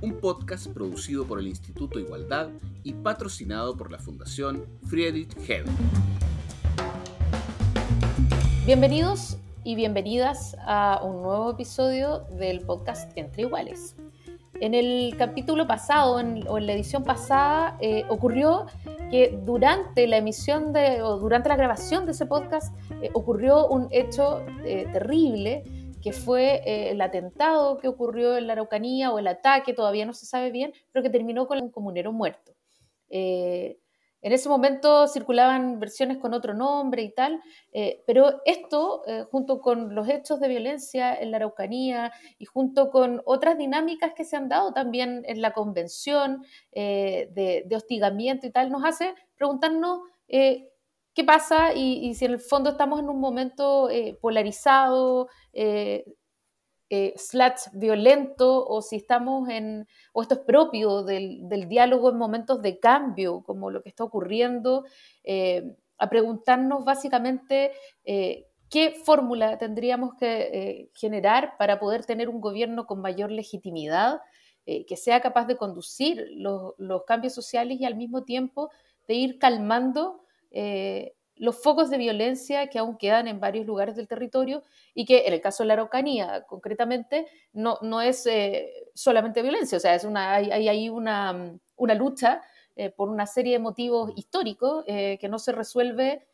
Un podcast producido por el Instituto Igualdad y patrocinado por la Fundación Friedrich Hebel. Bienvenidos y bienvenidas a un nuevo episodio del podcast Entre Iguales. En el capítulo pasado o en la edición pasada eh, ocurrió que durante la emisión de, o durante la grabación de ese podcast eh, ocurrió un hecho eh, terrible que fue el atentado que ocurrió en la Araucanía o el ataque, todavía no se sabe bien, pero que terminó con un comunero muerto. En ese momento circulaban versiones con otro nombre y tal, eh, pero esto, eh, junto con los hechos de violencia en la Araucanía y junto con otras dinámicas que se han dado también en la convención eh, de, hostigamiento y tal, nos hace preguntarnos qué pasa y, si en el fondo estamos en un momento polarizado, eh, violento o si estamos en, o esto es propio del, diálogo en momentos de cambio, como lo que está ocurriendo, eh, a preguntarnos básicamente eh, qué fórmula tendríamos que eh, generar para poder tener un gobierno con mayor legitimidad, que sea capaz de conducir los, los, cambios sociales y al mismo tiempo de ir calmando los focos de violencia que aún quedan en varios lugares del territorio y que en el caso de la Araucanía concretamente no, no es eh, solamente violencia, o sea, es una, hay, hay una, una, lucha eh, por una serie de motivos históricos eh, que no se resuelve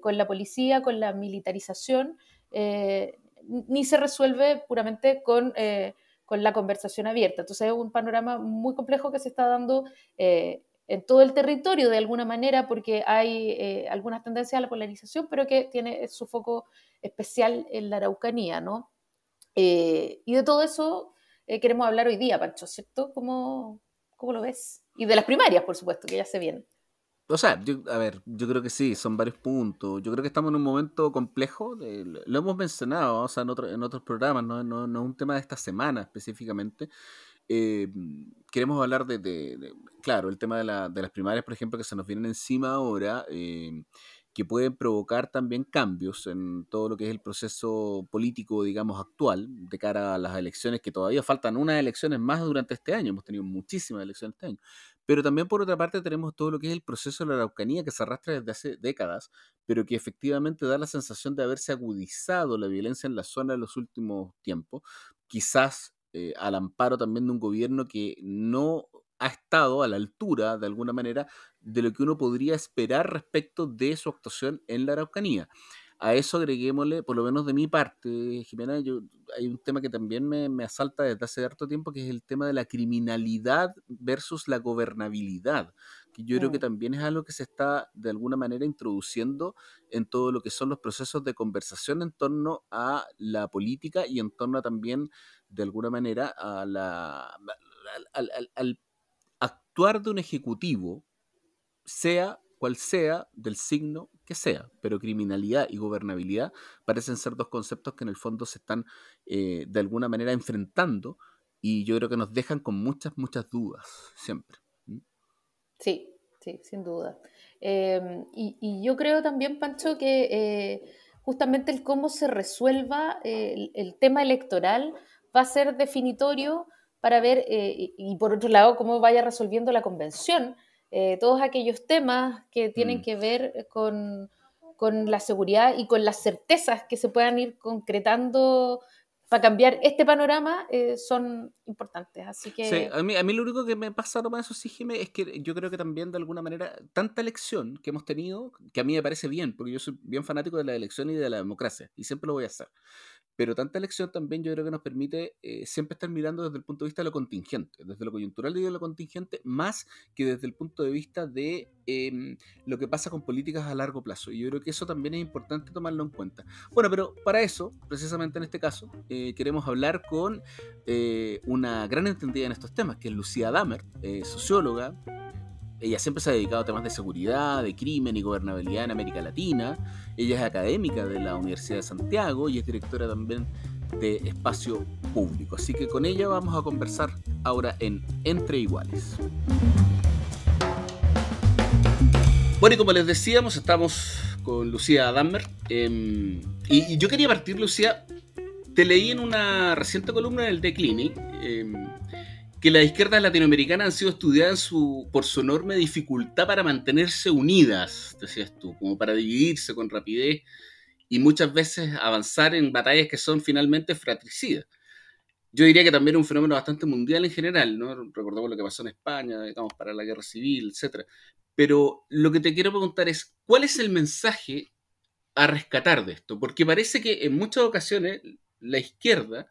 con la policía, con la militarización, ni se resuelve puramente con con la conversación abierta. Entonces es un panorama muy complejo que se está dando en todo el territorio de alguna manera, porque hay eh, algunas tendencias a la polarización, pero que tiene su foco especial en la Araucanía, ¿no? Eh, y de todo eso eh, queremos hablar hoy día, Pancho, ¿cierto? ¿Cómo, ¿Cómo, lo ves? Y de las primarias, por supuesto, que ya se vienen. O sea, yo, a ver, yo creo que sí, son varios puntos. Yo creo que estamos en un momento complejo, lo hemos mencionado o sea, en, en otros programas, ¿no? No, no es un tema de esta semana específicamente, eh, queremos hablar de, claro, el tema de, las primarias, por ejemplo, que se nos vienen encima ahora, eh, que pueden provocar también cambios en todo lo que es el proceso político, digamos, actual, de cara a las elecciones, que todavía faltan unas elecciones más durante este año, hemos tenido muchísimas elecciones este año, pero también por otra parte tenemos todo lo que es el proceso de la Araucanía, que se arrastra desde hace décadas, pero que efectivamente da la sensación de haberse agudizado la violencia en la zona en los últimos tiempos, quizás eh, al amparo también de un gobierno que no ha estado a la altura, de alguna manera, de lo que uno podría esperar respecto de su actuación en la Araucanía. A eso agreguémosle, por lo menos de mi parte, Jimena, yo, hay un tema que también me, me asalta desde hace harto tiempo, que es el tema de la criminalidad versus la gobernabilidad que yo creo que también es algo que se está de alguna manera introduciendo en todo lo que son los procesos de conversación en torno a la política y en torno también, de alguna manera, a la, al, actuar de un ejecutivo, sea cual sea, del signo que sea, pero criminalidad y gobernabilidad parecen ser dos conceptos que en el fondo se están eh, de alguna manera enfrentando y yo creo que nos dejan con muchas, muchas dudas siempre. Sí, sí, sin duda. Em, y, yo creo también, Pancho, que eh, justamente el cómo se resuelva eh, el, tema electoral va a ser definitorio para ver, eh, y, por otro lado, cómo vaya resolviendo la convención. todos aquellos temas que tienen mm. que ver con, con la seguridad y con las certezas que se puedan ir concretando para cambiar este panorama eh, son importantes. Así que... Sí, a mí, a mí lo único que me pasa más eso, sí, Jimé, es que yo creo que también de alguna manera, tanta elección que hemos tenido, que a mí me parece bien, porque yo soy bien fanático de la elección y de la democracia, y siempre lo voy a hacer. Pero tanta elección también yo creo que nos permite eh, siempre estar mirando desde el punto de vista de lo contingente, desde lo coyuntural y de lo contingente, más que desde el punto de vista de em, lo que pasa con políticas a largo plazo. Y yo creo que eso también es importante tomarlo en cuenta. Bueno, pero para eso, precisamente en este caso, eh, queremos hablar con eh, una gran entendida en estos temas, que es Lucía Damer, socióloga, ella siempre se ha dedicado a temas de seguridad, de crimen y gobernabilidad en América Latina. Ella es académica de la Universidad de Santiago y es directora también de Espacio Público. Así que con ella vamos a conversar ahora en Entre Iguales. Bueno, y como les decíamos, estamos con Lucía Dammer. Em, y, yo quería partir, Lucía, te leí en una reciente columna del The Clinic em, que las izquierdas latinoamericanas han sido estudiadas por su enorme dificultad para mantenerse unidas, decías tú, como para dividirse con rapidez y muchas veces avanzar en batallas que son finalmente fratricidas. Yo diría que también es un fenómeno bastante mundial en general, ¿no? Recordemos lo que pasó en España, digamos, para la guerra civil, etc. Pero lo que te quiero preguntar es, ¿cuál es el mensaje a rescatar de esto? Porque parece que en muchas ocasiones la izquierda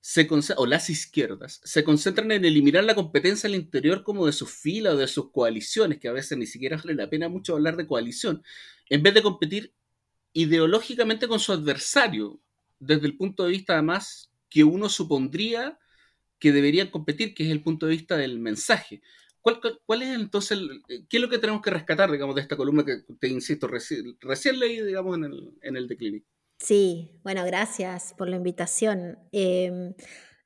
se o las izquierdas se concentran en eliminar la competencia al interior como de sus filas o de sus coaliciones, que a veces ni siquiera vale la pena mucho hablar de coalición, en vez de competir ideológicamente con su adversario, desde el punto de vista además que uno supondría que deberían competir, que es el punto de vista del mensaje. ¿Cuál, es entonces, qué es lo que tenemos que rescatar, digamos, de esta columna que te insisto, recién, leí, digamos, en el, en el Sí, bueno, gracias por la invitación. Em,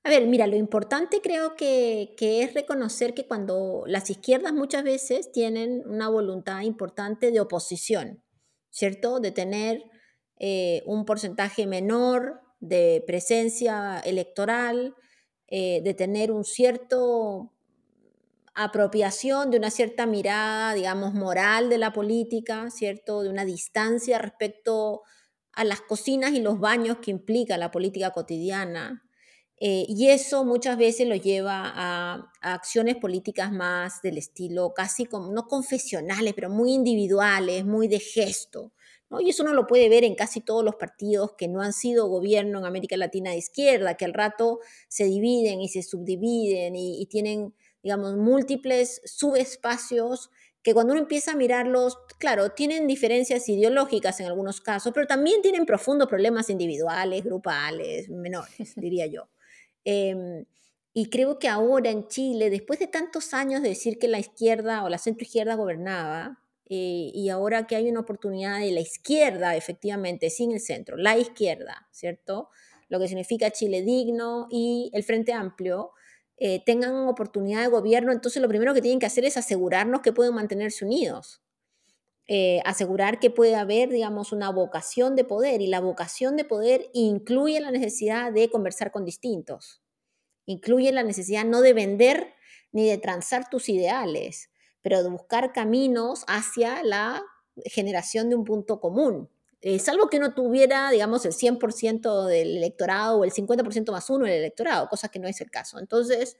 a ver, mira, lo importante creo que, es reconocer que cuando las izquierdas muchas veces tienen una voluntad importante de oposición, ¿cierto? De tener eh, un porcentaje menor de presencia electoral, eh, de tener un cierto apropiación de una cierta mirada, digamos, moral de la política, ¿cierto? De una distancia respecto a las cocinas y los baños que implica la política cotidiana. Eh, y eso muchas veces lo lleva a, acciones políticas más del estilo casi como, no confesionales, pero muy individuales, muy de gesto. ¿no? Y eso uno lo puede ver en casi todos los partidos que no han sido gobierno en América Latina de izquierda, que al rato se dividen y se subdividen y, y tienen, digamos, múltiples subespacios que cuando uno empieza a mirarlos, claro, tienen diferencias ideológicas en algunos casos, pero también tienen profundos problemas individuales, grupales, menores, diría yo. Em, y creo que ahora en Chile, después de tantos años de decir que la izquierda o la centroizquierda gobernaba, eh, y ahora que hay una oportunidad de la izquierda, efectivamente, sin el centro, la izquierda, ¿cierto? Lo que significa Chile digno y el Frente Amplio, eh, tengan oportunidad de gobierno, entonces lo primero que tienen que hacer es asegurarnos que pueden mantenerse unidos. Eh, asegurar que puede haber, digamos, una vocación de poder y la vocación de poder incluye la necesidad de conversar con distintos, incluye la necesidad no de vender ni de transar tus ideales, pero de buscar caminos hacia la generación de un punto común. Eh, salvo que uno tuviera, digamos, el 100% del electorado o el 50% más uno del electorado, cosa que no es el caso. Entonces,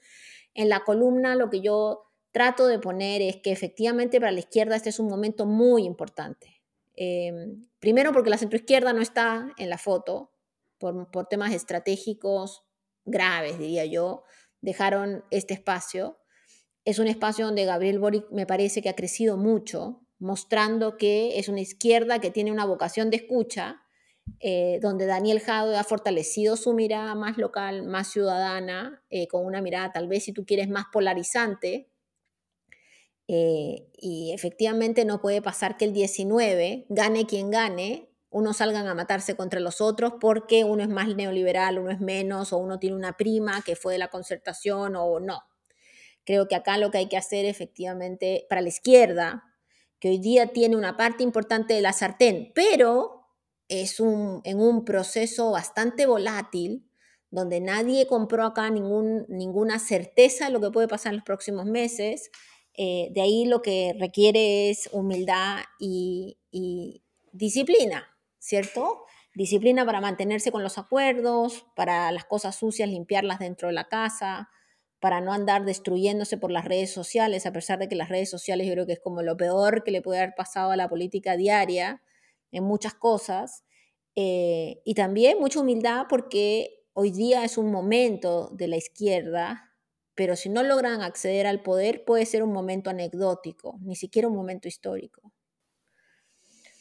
en la columna lo que yo trato de poner es que efectivamente para la izquierda este es un momento muy importante. Em, primero porque la centroizquierda no está en la foto por, por temas estratégicos graves, diría yo, dejaron este espacio. Es un espacio donde Gabriel Boric me parece que ha crecido mucho, mostrando que es una izquierda que tiene una vocación de escucha, eh, donde Daniel Jado ha fortalecido su mirada más local, más ciudadana, eh, con una mirada tal vez, si tú quieres, más polarizante. Eh, y efectivamente no puede pasar que el 19, gane quien gane, unos salgan a matarse contra los otros porque uno es más neoliberal, uno es menos, o uno tiene una prima que fue de la concertación o no. Creo que acá lo que hay que hacer efectivamente para la izquierda, que hoy día tiene una parte importante de la sartén, pero es un, en un proceso bastante volátil, donde nadie compró acá ninguna certeza de lo que puede pasar en los próximos meses. Eh, de ahí lo que requiere es humildad y disciplina, ¿cierto? Disciplina para mantenerse con los acuerdos, para las cosas sucias limpiarlas dentro de la casa, para no andar destruyéndose por las redes sociales, a pesar de que las redes sociales yo creo que es como lo peor que le puede haber pasado a la política diaria en muchas cosas. Eh, y también mucha humildad porque hoy día es un momento de la izquierda, pero si no logran acceder al poder puede ser un momento anecdótico, ni siquiera un momento histórico.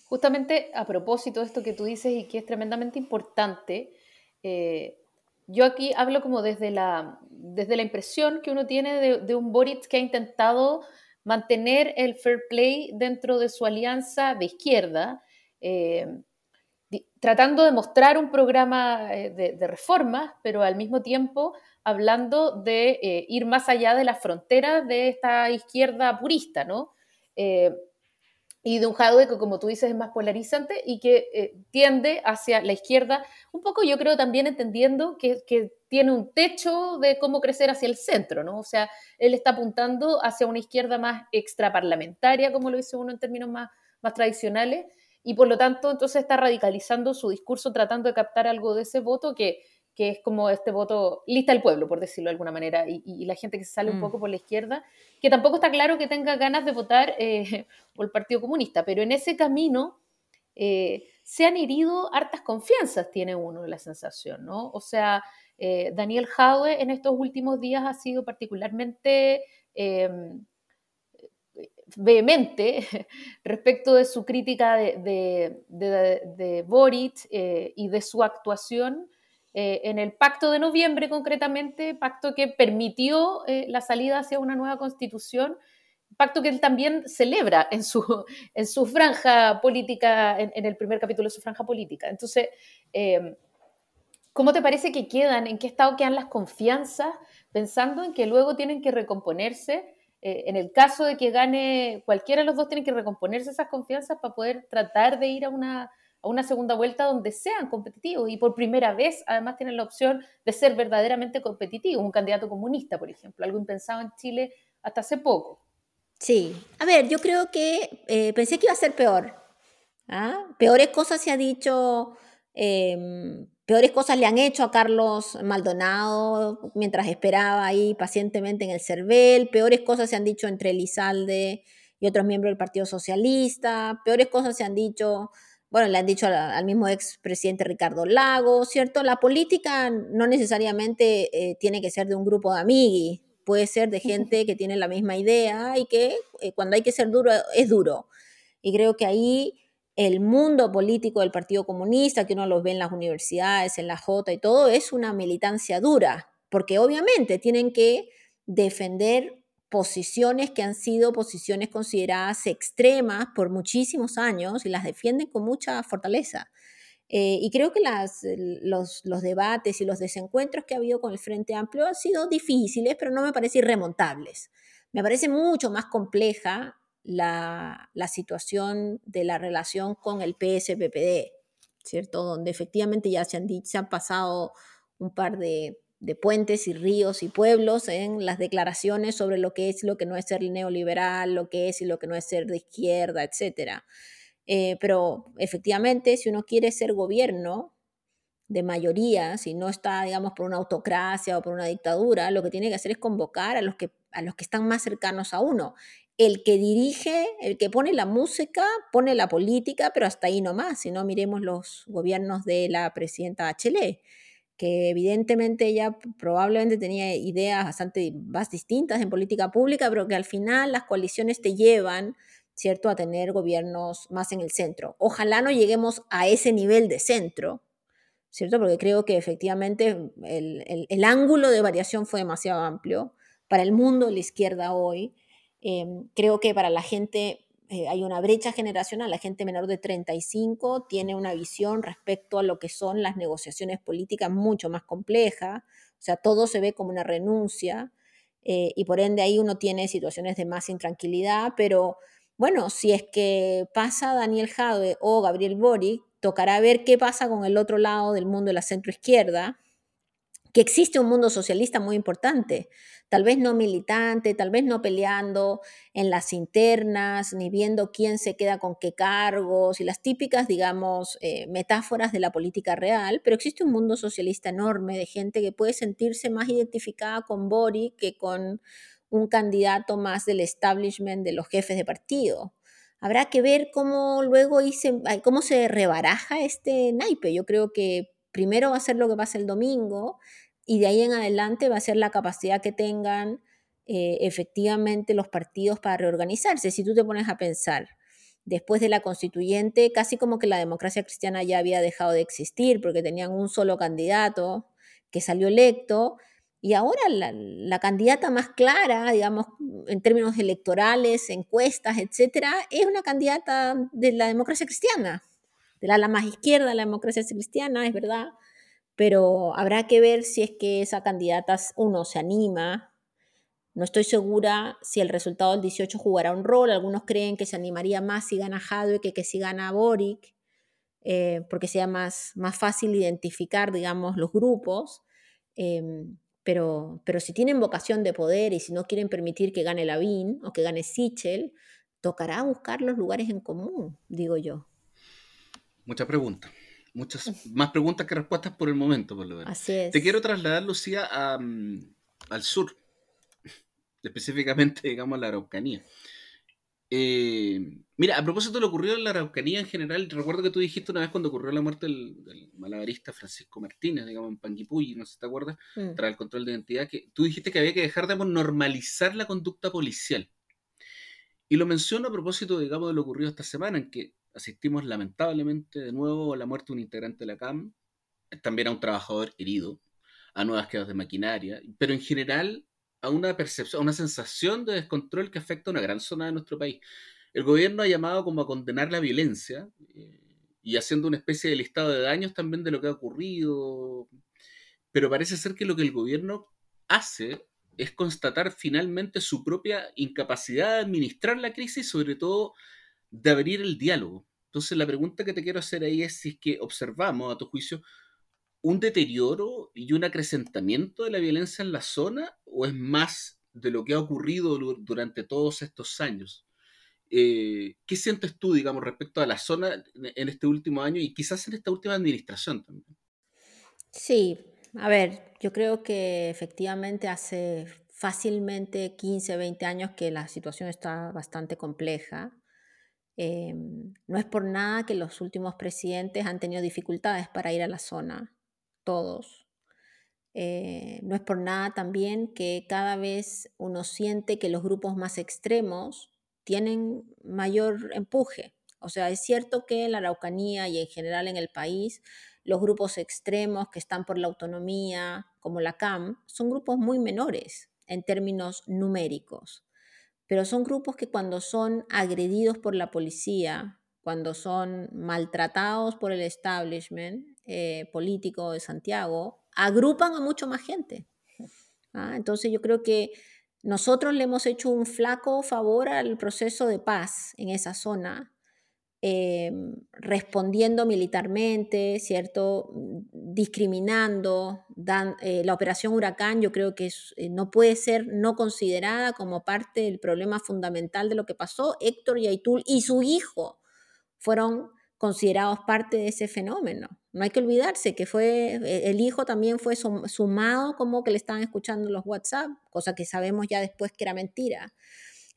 Justamente a propósito de esto que tú dices y que es tremendamente importante, eh, yo aquí hablo como desde la, desde la impresión que uno tiene de, un Boric que ha intentado mantener el fair play dentro de su alianza de izquierda, eh, tratando de mostrar un programa eh, de, reformas, pero al mismo tiempo hablando de eh, ir más allá de las fronteras de esta izquierda purista, ¿no? Y de un Jadwe que, como tú dices, es más polarizante y que eh, tiende hacia la izquierda, un poco yo creo también entendiendo que, tiene un techo de cómo crecer hacia el centro, ¿no? O sea, él está apuntando hacia una izquierda más extraparlamentaria, como lo dice uno en términos más, más tradicionales, y por lo tanto entonces está radicalizando su discurso tratando de captar algo de ese voto que que es como este voto lista del pueblo, por decirlo de alguna manera, y, la gente que se sale un mm. poco por la izquierda, que tampoco está claro que tenga ganas de votar eh, por el Partido Comunista, pero en ese camino eh, se han herido hartas confianzas, tiene uno la sensación, ¿no? O sea, eh, Daniel Jaue en estos últimos días ha sido particularmente em, vehemente respecto de su crítica de, de, de Boric y de su actuación eh, en el pacto de noviembre concretamente, pacto que permitió eh, la salida hacia una nueva constitución, pacto que él también celebra en su, en su franja política, en, el primer capítulo de su franja política. Entonces, em, ¿cómo te parece que quedan, en qué estado quedan las confianzas, pensando en que luego tienen que recomponerse? Eh, en el caso de que gane cualquiera de los dos, tienen que recomponerse esas confianzas para poder tratar de ir a una a una segunda vuelta donde sean competitivos y por primera vez además tienen la opción de ser verdaderamente competitivos, un candidato comunista, por ejemplo, algo impensado en Chile hasta hace poco. Sí, a ver, yo creo que eh, pensé que iba a ser peor. ¿ah? Peores cosas se ha dicho, em, peores cosas le han hecho a Carlos Maldonado mientras esperaba ahí pacientemente en el CERVEL, peores cosas se han dicho entre Elizalde y otros miembros del Partido Socialista, peores cosas se han dicho bueno, le han dicho al, mismo expresidente Ricardo Lago, ¿cierto? La política no necesariamente eh, tiene que ser de un grupo de amigos, puede ser de gente que tiene la misma idea y que eh, cuando hay que ser duro es duro. Y creo que ahí el mundo político del Partido Comunista, que uno los ve en las universidades, en la J y todo, es una militancia dura, porque obviamente tienen que defender posiciones que han sido posiciones consideradas extremas por muchísimos años y las defienden con mucha fortaleza. Eh, y creo que las, los, los, debates y los desencuentros que ha habido con el Frente Amplio han sido difíciles, pero no me parece irremontables. Me parece mucho más compleja la, la situación de la relación con el PSPPD, ¿cierto? Donde efectivamente ya se han, se han pasado un par de, de puentes y ríos y pueblos en las declaraciones sobre lo que es y lo que no es ser neoliberal, lo que es y lo que no es ser de izquierda, etc. Eh, pero efectivamente, si uno quiere ser gobierno de mayoría, si no está, digamos, por una autocracia o por una dictadura, lo que tiene que hacer es convocar a los que, a los que están más cercanos a uno. El que dirige, el que pone la música, pone la política, pero hasta ahí nomás. Si no, miremos los gobiernos de la presidenta Bachelet que evidentemente ella probablemente tenía ideas bastante más distintas en política pública, pero que al final las coaliciones te llevan, ¿cierto?, a tener gobiernos más en el centro. Ojalá no lleguemos a ese nivel de centro, ¿cierto? Porque creo que efectivamente el, ángulo de variación fue demasiado amplio para el mundo de la izquierda hoy. Em, creo que para la gente eh, hay una brecha generacional, la gente menor de 35 tiene una visión respecto a lo que son las negociaciones políticas mucho más compleja, o sea, todo se ve como una renuncia eh, y por ende ahí uno tiene situaciones de más intranquilidad, pero bueno, si es que pasa Daniel Jadwe o Gabriel Boric, tocará ver qué pasa con el otro lado del mundo de la centroizquierda, que existe un mundo socialista muy importante, tal vez no militante, tal vez no peleando en las internas, ni viendo quién se queda con qué cargos y las típicas, digamos, eh, metáforas de la política real, pero existe un mundo socialista enorme de gente que puede sentirse más identificada con Boric que con un candidato más del establishment de los jefes de partido. Habrá que ver cómo luego cómo se rebaraja este naipe. Yo creo que primero va a ser lo que pasa el domingo y de ahí en adelante va a ser la capacidad que tengan eh, efectivamente los partidos para reorganizarse. Si tú te pones a pensar, después de la constituyente, casi como que la democracia cristiana ya había dejado de existir porque tenían un solo candidato que salió electo Y ahora la, candidata más clara, digamos, en términos electorales, encuestas, etcétera, es una candidata de la democracia cristiana, de la, la más izquierda la democracia cristiana, es verdad, pero habrá que ver si es que esa candidata, uno, se anima. No estoy segura si el resultado del 18 jugará un rol. Algunos creen que se animaría más si gana Hadwe que, que si gana Boric, eh, porque sea más, más fácil identificar, digamos, los grupos. Em, pero, pero si tienen vocación de poder y si no quieren permitir que gane Lavín o que gane Sichel, tocará buscar los lugares en común, digo yo. Mucha pregunta. Muchas más preguntas que respuestas por el momento, por lo menos. Así es. Te quiero trasladar, Lucía, mm, al sur, específicamente, digamos, a la Araucanía. Eh, mira, a propósito de lo ocurrido en la Araucanía en general, recuerdo que tú dijiste una vez cuando ocurrió la muerte del, malabarista Francisco Martínez, digamos, en Panguipulli, no sé si te acuerdas, mm. tras el control de identidad, que tú dijiste que había que dejar de normalizar la conducta policial. Y lo menciono a propósito, digamos, de lo ocurrido esta semana, en que asistimos lamentablemente de nuevo a la muerte de un integrante de la CAM, también a un trabajador herido, a nuevas quedas de maquinaria, pero en general a una percepción, a una sensación de descontrol que afecta a una gran zona de nuestro país. El gobierno ha llamado como a condenar la violencia eh, y haciendo una especie de listado de daños también de lo que ha ocurrido, pero parece ser que lo que el gobierno hace es constatar finalmente su propia incapacidad de administrar la crisis, sobre todo de abrir el diálogo. Entonces la pregunta que te quiero hacer ahí es si es que observamos, a tu juicio, un deterioro y un acrecentamiento de la violencia en la zona o es más de lo que ha ocurrido durante todos estos años? Eh, ¿Qué sientes tú, digamos, respecto a la zona en este último año y quizás en esta última administración también? Sí, a ver, yo creo que efectivamente hace fácilmente 15, 20 años que la situación está bastante compleja. Em, no es por nada que los últimos presidentes han tenido dificultades para ir a la zona, todos. Eh, no es por nada también que cada vez uno siente que los grupos más extremos tienen mayor empuje. O sea, es cierto que en la Araucanía y en general en el país, los grupos extremos que están por la autonomía, como la CAM, son grupos muy menores en términos numéricos pero son grupos que cuando son agredidos por la policía, cuando son maltratados por el establishment eh, político de Santiago, agrupan a mucho más gente. ¿ah? Entonces yo creo que nosotros le hemos hecho un flaco favor al proceso de paz en esa zona Em, respondiendo militarmente, ¿cierto? Discriminando. Dan, eh, la operación Huracán yo creo que eh, no puede ser no considerada como parte del problema fundamental de lo que pasó. Héctor Yaitul y su hijo fueron considerados parte de ese fenómeno. No hay que olvidarse que fue, eh, el hijo también fue sumado como que le estaban escuchando los WhatsApp, cosa que sabemos ya después que era mentira.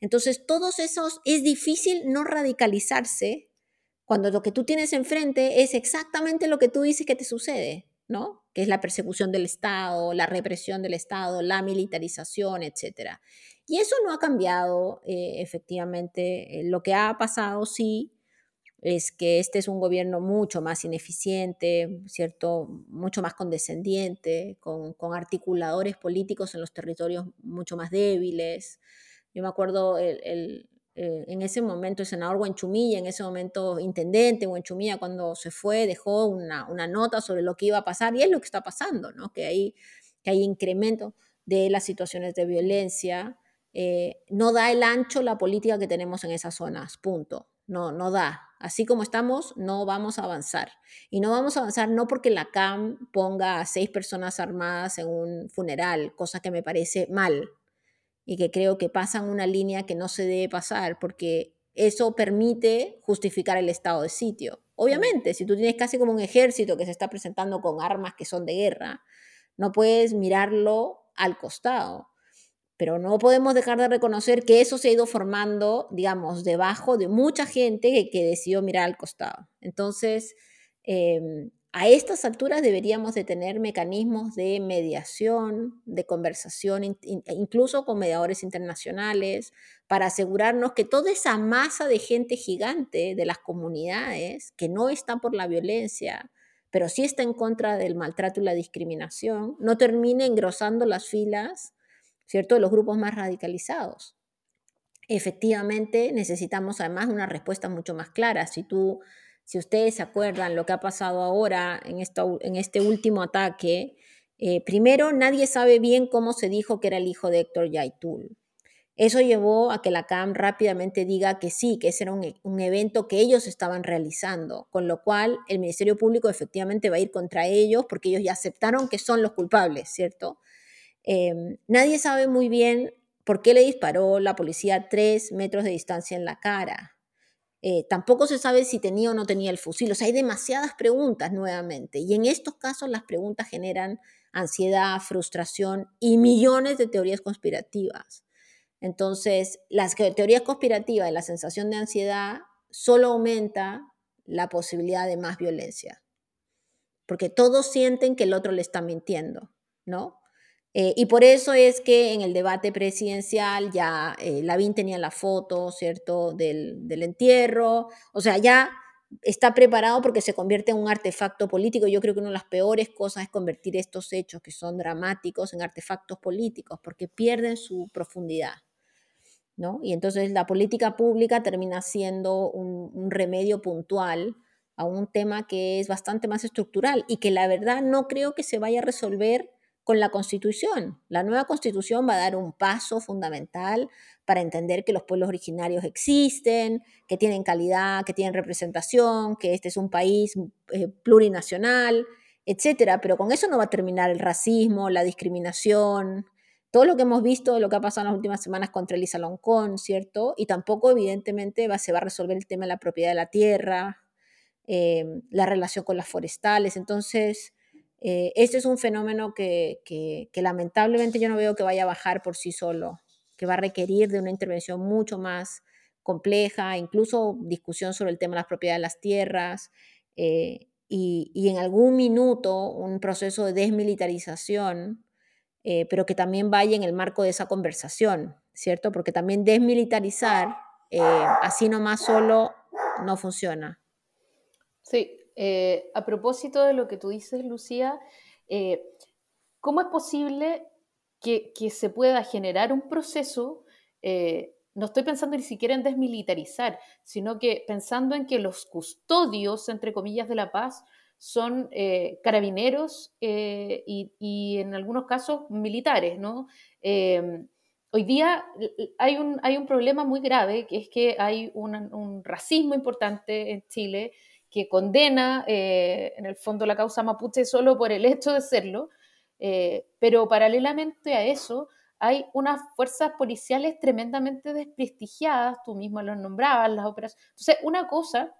Entonces, todos esos, es difícil no radicalizarse cuando lo que tú tienes enfrente es exactamente lo que tú dices que te sucede, ¿no? Que es la persecución del Estado, la represión del Estado, la militarización, etc. Y eso no ha cambiado, eh, efectivamente. Eh, lo que ha pasado, sí, es que este es un gobierno mucho más ineficiente, ¿cierto? Mucho más condescendiente, con, articuladores políticos en los territorios mucho más débiles. Yo me acuerdo el eh, en ese momento el senador Huenchumilla, en ese momento intendente Huenchumilla, cuando se fue, dejó una, nota sobre lo que iba a pasar y es lo que está pasando, ¿no? que, hay, que hay incremento de las situaciones de violencia. Eh, no da el ancho la política que tenemos en esas zonas, punto. No, no da. Así como estamos, no vamos a avanzar. Y no vamos a avanzar no porque la CAM ponga a seis personas armadas en un funeral, cosa que me parece mal, y que creo que pasan una línea que no se debe pasar porque eso permite justificar el estado de sitio. Obviamente, si tú tienes casi como un ejército que se está presentando con armas que son de guerra, no puedes mirarlo al costado. Pero no podemos dejar de reconocer que eso se ha ido formando, digamos, debajo de mucha gente que, decidió mirar al costado. Entonces, em, a estas alturas deberíamos de tener mecanismos de mediación, de conversación, e incluso con mediadores internacionales, para asegurarnos que toda esa masa de gente gigante de las comunidades que no está por la violencia, pero sí está en contra del maltrato y la discriminación, no termine engrosando las filas, ¿cierto?, de los grupos más radicalizados. Efectivamente, necesitamos además una respuesta mucho más clara. Si tú, si ustedes se acuerdan lo que ha pasado ahora en, en este último ataque, eh, primero, nadie sabe bien cómo se dijo que era el hijo de Héctor Yaitul. Eso llevó a que la CAM rápidamente diga que sí, que ese era e, un, evento que ellos estaban realizando, con lo cual el Ministerio Público efectivamente va a ir contra ellos porque ellos ya aceptaron que son los culpables, ¿cierto? Em, nadie sabe muy bien por qué le disparó la policía tres metros de distancia en la cara. Eh, tampoco se sabe si tenía o no tenía el fusil. O sea, hay demasiadas preguntas nuevamente. Y en estos casos las preguntas generan ansiedad, frustración y millones de teorías conspirativas. Entonces, las teorías conspirativas y la sensación de ansiedad solo aumenta la posibilidad de más violencia, porque todos sienten que el otro le está mintiendo, ¿no? Eh, y por eso es que en el debate presidencial ya eh, Lavín tenía la foto, ¿cierto?, del, del entierro, o sea, ya está preparado porque se convierte en un artefacto político. Yo creo que una de las peores cosas es convertir estos hechos que son dramáticos en artefactos políticos, porque pierden su profundidad. ¿no? Y entonces la política pública termina siendo un, remedio puntual a un tema que es bastante más estructural y que la verdad no creo que se vaya a resolver con la constitución. La nueva constitución va a dar un paso fundamental para entender que los pueblos originarios existen, que tienen calidad, que tienen representación, que este es un país eh, plurinacional, etcétera. Pero con eso no va a terminar el racismo, la discriminación, todo lo que hemos visto, lo que ha pasado en las últimas semanas contra Elisa Loncón, ¿cierto? Y tampoco, evidentemente, va, se va a resolver el tema de la propiedad de la tierra, eh, la relación con las forestales. Entonces, eh, este es un fenómeno que, que, lamentablemente yo no veo que vaya a bajar por sí solo, que va a requerir de una intervención mucho más compleja, incluso discusión sobre el tema de las propiedades de las tierras. Eh, y, y, en algún minuto un proceso de desmilitarización eh, pero que también vaya en el marco de esa conversación, ¿cierto? Porque también desmilitarizar, eh, así nomás solo, no funciona. Sí, eh, a propósito de lo que tú dices, Lucía, ¿cómo es posible que, se pueda generar un proceso? no estoy pensando ni siquiera en desmilitarizar, sino que pensando en que los custodios, entre comillas, de la paz son eh, carabineros eh, y, en algunos casos militares, ¿no? Hoy día hay un, hay un problema muy grave, que es que hay un, racismo importante en Chile que condena eh, en el fondo la causa mapuche solo por el hecho de serlo, pero paralelamente a eso hay unas fuerzas policiales tremendamente desprestigiadas, tú mismo lo nombrabas, las óperas. Entonces, una cosa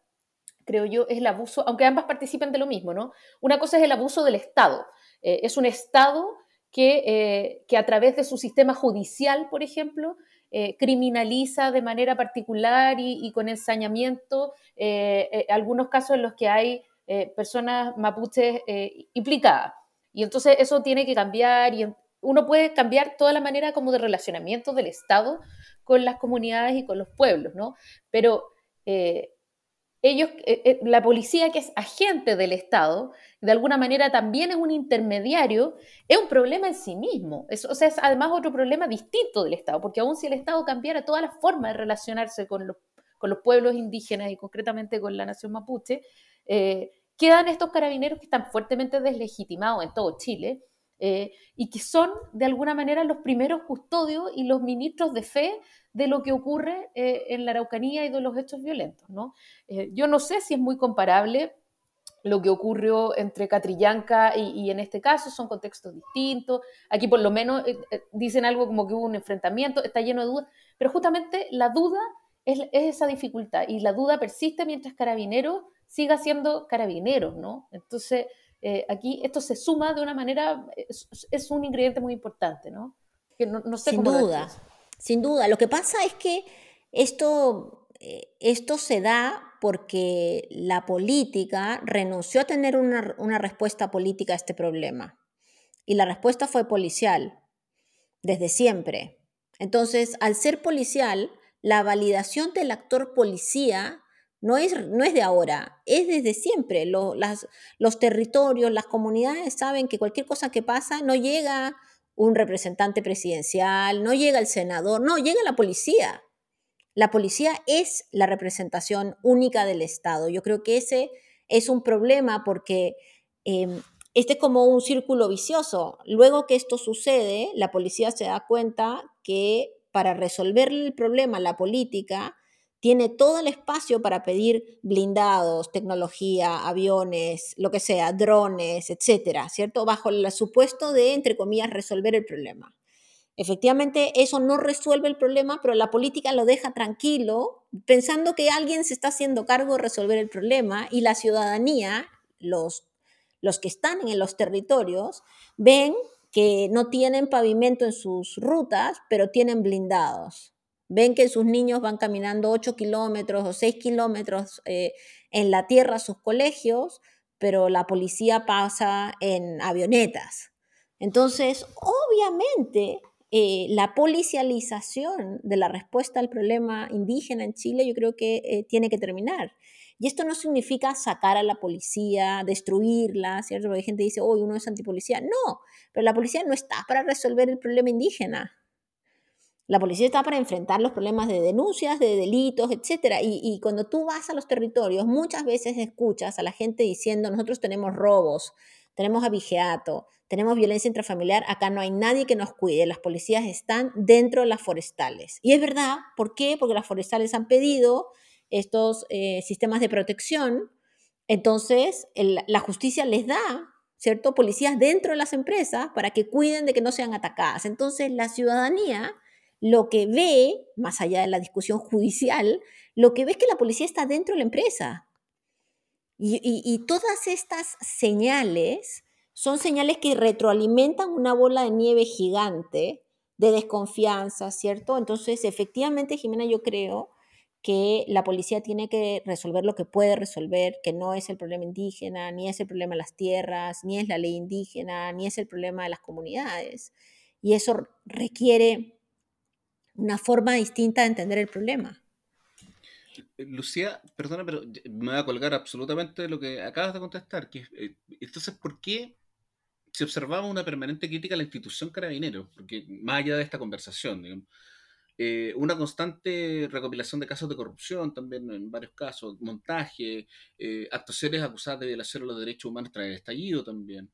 creo yo, es el abuso, aunque ambas participen de lo mismo, ¿no? Una cosa es el abuso del Estado. Eh, es un Estado que, eh, que, a través de su sistema judicial, por ejemplo, eh, criminaliza de manera particular y, con ensañamiento algunos casos en los que hay personas mapuches implicadas. Y entonces eso tiene que cambiar y uno puede cambiar toda la manera como de relacionamiento del Estado con las comunidades y con los pueblos, ¿no? Pero ellos, eh, eh, la policía que es agente del Estado, de alguna manera también es un intermediario, es un problema en sí mismo. o sea, es además otro problema distinto del Estado, porque aun si el Estado cambiara todas las formas de relacionarse con los, con los pueblos indígenas y concretamente con la nación mapuche, eh, quedan estos carabineros que están fuertemente deslegitimados en todo Chile y que son de alguna manera los primeros custodios y los ministros de fe de lo que ocurre eh, en la Araucanía y de los hechos violentos. ¿no? Eh, yo no sé si es muy comparable lo que ocurrió entre Catrillanca y, en este caso son contextos distintos. Aquí por lo menos eh, dicen algo como que hubo un enfrentamiento, está lleno de dudas, pero justamente la duda es, esa dificultad y la duda persiste mientras Carabineros siga siendo Carabineros, ¿no? Entonces, aquí esto se suma de una manera, es, un ingrediente muy importante, ¿no? Que no, sé Sin duda. Sin duda, lo que pasa es que esto, eh, esto se da porque la política renunció a tener una, una respuesta política a este problema. Y la respuesta fue policial, desde siempre. Entonces, al ser policial, la validación del actor policía No es, no es de ahora, es desde siempre. las, los territorios, las comunidades saben que cualquier cosa que pasa no llega un representante presidencial, no llega el senador, no, llega la policía. La policía es la representación única del Estado. Yo creo que ese es un problema porque em, este es como un círculo vicioso. Luego que esto sucede, la policía se da cuenta que para resolver el problema, la política tiene todo el espacio para pedir blindados, tecnología, aviones, lo que sea, drones, etcétera, ¿cierto? Bajo el supuesto de, entre comillas, resolver el problema. Efectivamente, eso no resuelve el problema, pero la política lo deja tranquilo, pensando que alguien se está haciendo cargo de resolver el problema y la ciudadanía, los, los que están en los territorios, ven que no tienen pavimento en sus rutas, pero tienen blindados. Ven que sus niños van caminando 8 kilómetros o 6 kilómetros eh, en la tierra a sus colegios, pero la policía pasa en avionetas. Entonces, obviamente, eh, la policialización de la respuesta al problema indígena en Chile yo creo que eh, tiene que terminar. Y esto no significa sacar a la policía, destruirla, ¿cierto? Porque hay gente que dice, oh, uno es antipolicía. No, pero la policía no está para resolver el problema indígena. La policía está para enfrentar los problemas de denuncias, de delitos, etc. Y, cuando tú vas a los territorios, muchas veces escuchas a la gente diciendo, nosotros tenemos robos, tenemos abigeato, tenemos violencia intrafamiliar, acá no hay nadie que nos cuide, las policías están dentro de las forestales. Y es verdad, ¿por qué? Porque las forestales han pedido estos eh, sistemas de protección, entonces la justicia les da, ¿cierto? Policías dentro de las empresas para que cuiden de que no sean atacadas. Entonces la ciudadanía lo que ve, más allá de la discusión judicial, lo que ve es que la policía está dentro de la empresa. y todas estas señales son señales que retroalimentan una bola de nieve gigante de desconfianza, ¿cierto? Entonces, efectivamente, Jimena, yo creo que la policía tiene que resolver lo que puede resolver, que no es el problema indígena, ni es el problema de las tierras, ni es la ley indígena, ni es el problema de las comunidades. Y eso requiere una forma distinta de entender el problema. Lucía, perdona, pero me voy a colgar absolutamente de lo que acabas de contestar. Eh, entonces, ¿por qué se observaba una permanente crítica a la institución Carabineros, porque más allá de esta conversación, eh, una constante recopilación de casos de corrupción también en varios casos, montaje, eh, actuaciones acusadas de violación a los derechos humanos tras el estallido también.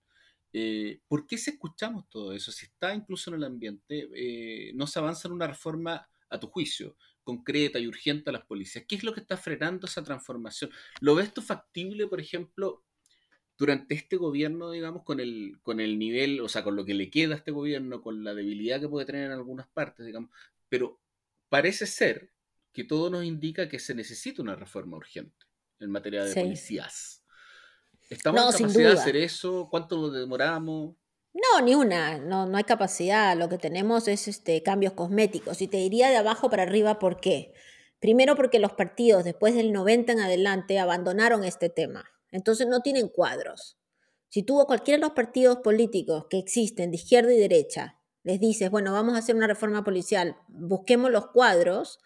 Eh, ¿Por qué se escuchamos todo eso? Si está incluso en el ambiente, eh, no se avanza en una reforma, a tu juicio, concreta y urgente a las policías. ¿Qué es lo que está frenando esa transformación? ¿Lo ves tú factible, por ejemplo, durante este gobierno, digamos, con el, con el nivel, o sea, con lo que le queda a este gobierno, con la debilidad que puede tener en algunas partes, digamos, pero parece ser que todo nos indica que se necesita una reforma urgente en materia de policías. ¿Estamos en capacidad de hacer eso? ¿Cuánto demoramos? No, ni una, no, no hay capacidad. Lo que tenemos es este, cambios cosméticos. Y te diría de abajo para arriba por qué. Primero porque los partidos después del 90 en adelante abandonaron este tema. Entonces no tienen cuadros. Si tú cualquiera de los partidos políticos que existen de izquierda y derecha les dices, bueno, vamos a hacer una reforma policial, busquemos los cuadros,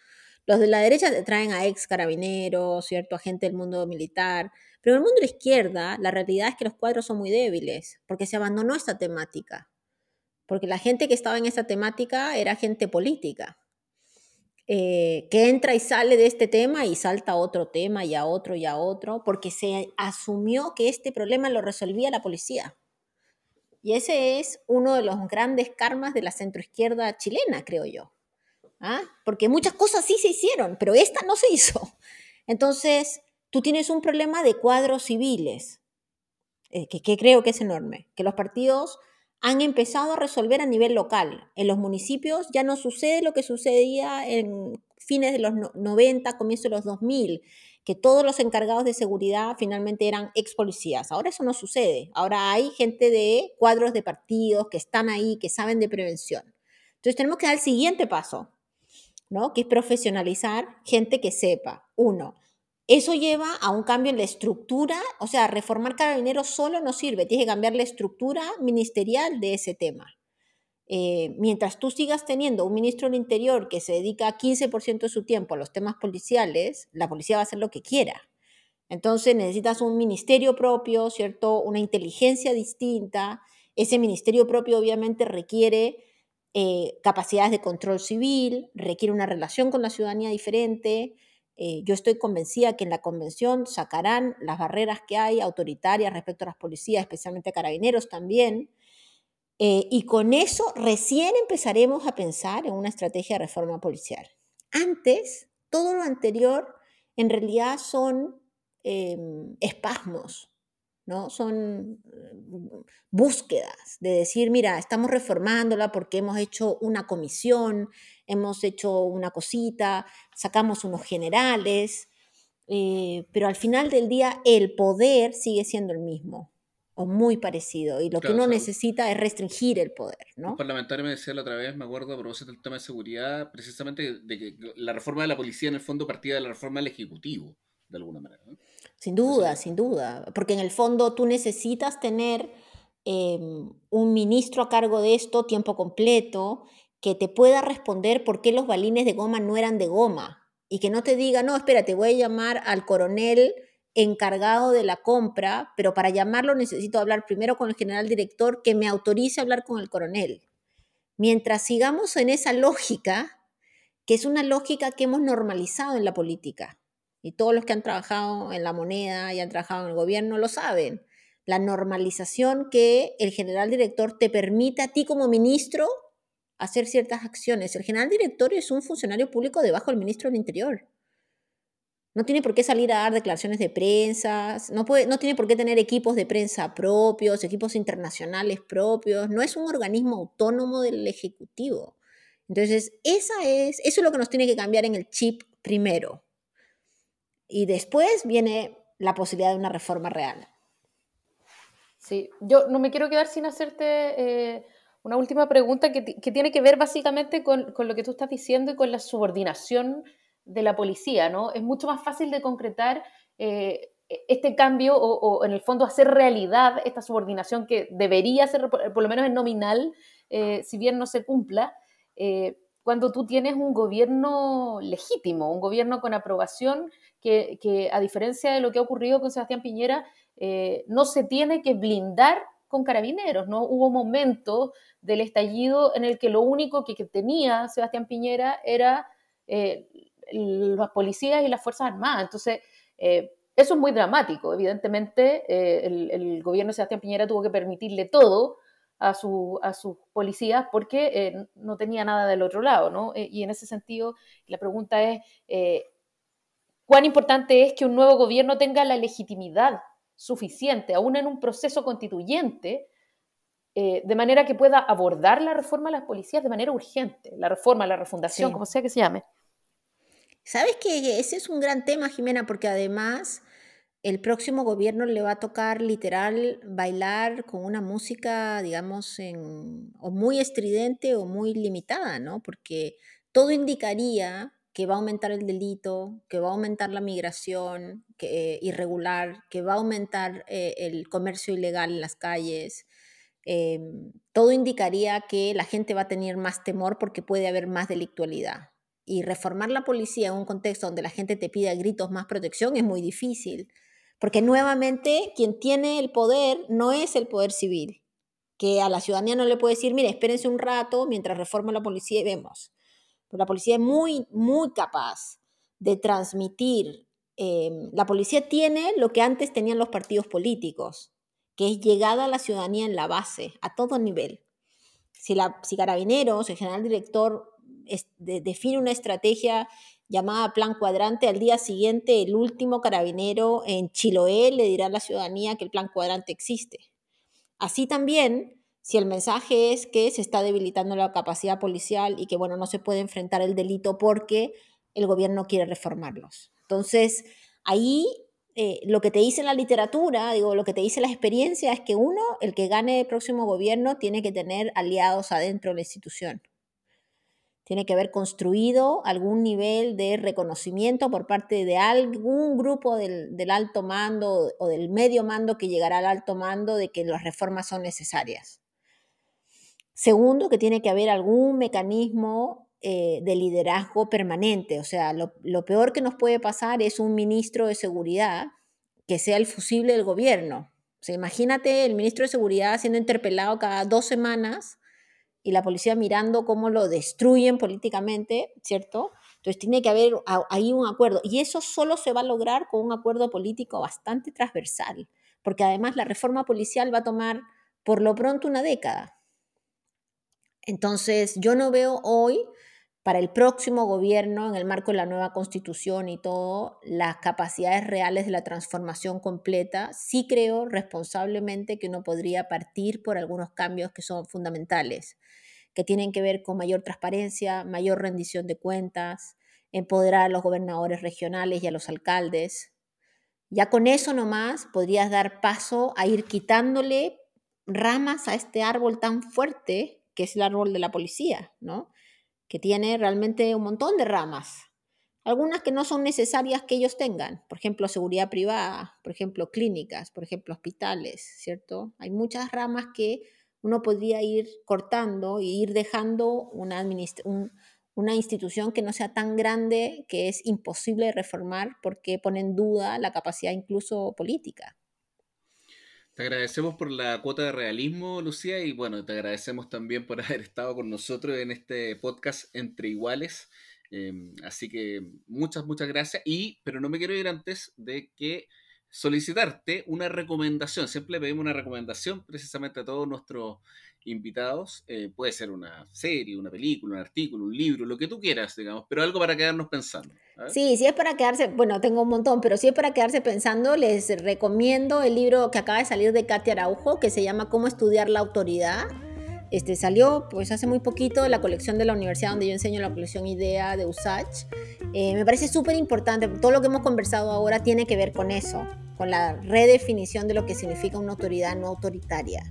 los de la derecha traen a ex carabineros, ¿cierto? A gente del mundo militar. Pero en el mundo de la izquierda, la realidad es que los cuadros son muy débiles, porque se abandonó esta temática. Porque la gente que estaba en esta temática era gente política. Eh, que entra y sale de este tema y salta a otro tema y a otro y a otro, porque se asumió que este problema lo resolvía la policía. Y ese es uno de los grandes karmas de la centroizquierda chilena, creo yo. ¿Ah? Porque muchas cosas sí se hicieron, pero esta no se hizo. Entonces, tú tienes un problema de cuadros civiles, eh, que, que creo que es enorme, que los partidos han empezado a resolver a nivel local. En los municipios ya no sucede lo que sucedía en fines de los 90, comienzos de los 2000, que todos los encargados de seguridad finalmente eran ex policías. Ahora eso no sucede. Ahora hay gente de cuadros de partidos que están ahí, que saben de prevención. Entonces tenemos que dar el siguiente paso, ¿no? Que es profesionalizar gente que sepa. Uno, eso lleva a un cambio en la estructura, o sea, reformar carabineros solo no sirve, tiene que cambiar la estructura ministerial de ese tema. eh, mientras tú sigas teniendo un ministro del Interior que se dedica 15% de su tiempo a los temas policiales, la policía va a hacer lo que quiera. Entonces necesitas un ministerio propio, ¿cierto? Una inteligencia distinta. Ese ministerio propio obviamente requiere eh, capacidades de control civil, requiere una relación con la ciudadanía diferente. Eh, yo estoy convencida que en la convención sacarán las barreras que hay autoritarias respecto a las policías, especialmente a carabineros también. Eh, y con eso recién empezaremos a pensar en una estrategia de reforma policial. Antes, todo lo anterior en realidad son em, espasmos, ¿no? Son mm, búsquedas de decir, mira, estamos reformándola porque hemos hecho una comisión, hemos hecho una cosita, sacamos unos generales, eh, pero al final del día el poder sigue siendo el mismo o muy parecido. Y lo que uno necesita es restringir el poder, ¿no? Un parlamentario me decía la otra vez, me acuerdo, a propósito del tema de seguridad, precisamente de que la reforma de la policía en el fondo partía de la reforma del Ejecutivo, de alguna manera. Sin duda, sin duda. Porque en el fondo tú necesitas tener em, un ministro a cargo de esto tiempo completo que te pueda responder por qué los balines de goma no eran de goma y que no te diga, no, espérate, voy a llamar al coronel encargado de la compra, pero para llamarlo necesito hablar primero con el general director que me autorice a hablar con el coronel. Mientras sigamos en esa lógica, que es una lógica que hemos normalizado en la política, y todos los que han trabajado en la moneda y han trabajado en el gobierno lo saben, la normalización que el general director te permite a ti como ministro hacer ciertas acciones. El general director es un funcionario público debajo del ministro del Interior. No tiene por qué salir a dar declaraciones de prensa, no, puede, no tiene por qué tener equipos de prensa propios, equipos internacionales propios, no es un organismo autónomo del Ejecutivo. Entonces, esa es, eso es lo que nos tiene que cambiar en el chip primero. Y después viene la posibilidad de una reforma real. Sí, yo no me quiero quedar sin hacerte eh, una última pregunta que, que, tiene que ver básicamente con, con, lo que tú estás diciendo y con la subordinación de la policía, ¿no? Es mucho más fácil de concretar eh, este cambio o, en el fondo hacer realidad esta subordinación que debería ser, por, lo menos en nominal, eh, si bien no se cumpla, cuando tú tienes un gobierno legítimo, un gobierno con aprobación que, a diferencia de lo que ha ocurrido con Sebastián Piñera, no se tiene que blindar con carabineros, ¿no? Hubo momentos del estallido en el que lo único que, tenía Sebastián Piñera era las policías y las Fuerzas Armadas. Entonces, eh, eso es muy dramático. Evidentemente, eh, el, gobierno de Sebastián Piñera tuvo que permitirle todo a, su, a sus policías porque eh, no tenía nada del otro lado, ¿no? y en ese sentido, la pregunta es, ¿cuán importante es que un nuevo gobierno tenga la legitimidad suficiente, aún en un proceso constituyente, de manera que pueda abordar la reforma de las policías de manera urgente, la reforma, la refundación, como sea que se llame. ¿Sabes que ese es un gran tema, Jimena? Porque además el próximo gobierno le va a tocar literal bailar con una música, digamos, o muy estridente o muy limitada, ¿no? Porque todo indicaría que va a aumentar el delito, que va a aumentar la migración irregular, que va a aumentar eh, el comercio ilegal en las calles. Em, todo indicaría que la gente va a tener más temor porque puede haber más delictualidad y reformar la policía en un contexto donde la gente te pide a gritos más protección es muy difícil, porque nuevamente quien tiene el poder no es el poder civil, que a la ciudadanía no le puede decir, mire, espérense un rato mientras reforma la policía y vemos. Pero la policía es muy, muy capaz de transmitir. Eh, la policía tiene lo que antes tenían los partidos políticos, que es llegada a la ciudadanía en la base, a todo nivel. Si, la, si Carabineros, el general director define una estrategia llamada plan cuadrante, al día siguiente el último carabinero en Chiloé le dirá a la ciudadanía que el plan cuadrante existe. Así también, si el mensaje es que se está debilitando la capacidad policial y que, bueno, no se puede enfrentar el delito porque el gobierno quiere reformarlos. Entonces, ahí eh, lo que te dice la literatura, digo, lo que te dice la experiencia es que uno, el que gane el próximo gobierno, tiene que tener aliados adentro de la institución tiene que haber construido algún nivel de reconocimiento por parte de algún grupo del, alto mando o del medio mando que llegará al alto mando de que las reformas son necesarias. Segundo, que tiene que haber algún mecanismo eh, de liderazgo permanente. O sea, lo, peor que nos puede pasar es un ministro de seguridad que sea el fusible del gobierno. O sea, imagínate el ministro de seguridad siendo interpelado cada dos semanas y la policía mirando cómo lo destruyen políticamente, ¿cierto? Entonces tiene que haber ahí un acuerdo. Y eso solo se va a lograr con un acuerdo político bastante transversal, porque además la reforma policial va a tomar por lo pronto una década. Entonces yo no veo hoy para el próximo gobierno, en el marco de la nueva constitución y todo, las capacidades reales de la transformación completa, sí creo responsablemente que uno podría partir por algunos cambios que son fundamentales que tienen que ver con mayor transparencia, mayor rendición de cuentas, empoderar a los gobernadores regionales y a los alcaldes. Ya con eso nomás podrías dar paso a ir quitándole ramas a este árbol tan fuerte que es el árbol de la policía, ¿no? Que tiene realmente un montón de ramas. Algunas que no son necesarias que ellos tengan, por ejemplo, seguridad privada, por ejemplo, clínicas, por ejemplo, hospitales, ¿cierto? Hay muchas ramas que uno podría ir cortando y ir dejando una, una institución que no sea tan grande que es imposible reformar porque pone en duda la capacidad incluso política. Te agradecemos por la cuota de realismo, Lucía, y bueno, te agradecemos también por haber estado con nosotros en este podcast Entre Iguales. Em, así que muchas, muchas gracias. Y, pero no me quiero ir antes de que solicitarte una recomendación. Siempre pedimos una recomendación precisamente a todos nuestros invitados. Eh, puede ser una serie, una película, un artículo, un libro, lo que tú quieras, digamos, pero algo para quedarnos pensando. Sí, si es para quedarse, bueno, tengo un montón, pero si es para quedarse pensando, les recomiendo el libro que acaba de salir de Katia Araujo, que se llama Cómo estudiar la autoridad. Este, salió pues hace muy poquito de la colección de la universidad donde yo enseño la colección IDEA de USACH. Eh, me parece súper importante, todo lo que hemos conversado ahora tiene que ver con eso, con la redefinición de lo que significa una autoridad no autoritaria.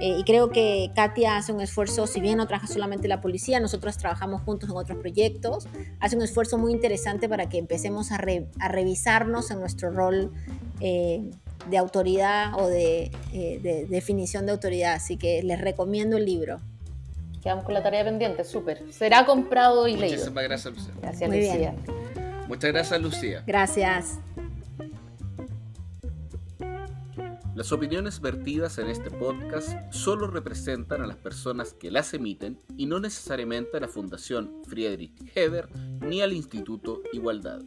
Eh, y creo que Katia hace un esfuerzo, si bien no trabaja solamente la policía, nosotros trabajamos juntos en otros proyectos, hace un esfuerzo muy interesante para que empecemos a, revisarnos en nuestro rol eh, de autoridad o de, de definición de autoridad. Así que les recomiendo el libro. Quedamos con la tarea pendiente, súper. Será comprado y leído. Muchísimas gracias, Lucía. Gracias, Muy Lucía. Bien. Muchas gracias, Lucía. Gracias. Las opiniones vertidas en este podcast solo representan a las personas que las emiten y no necesariamente a la Fundación Friedrich Heber ni al Instituto Igualdad.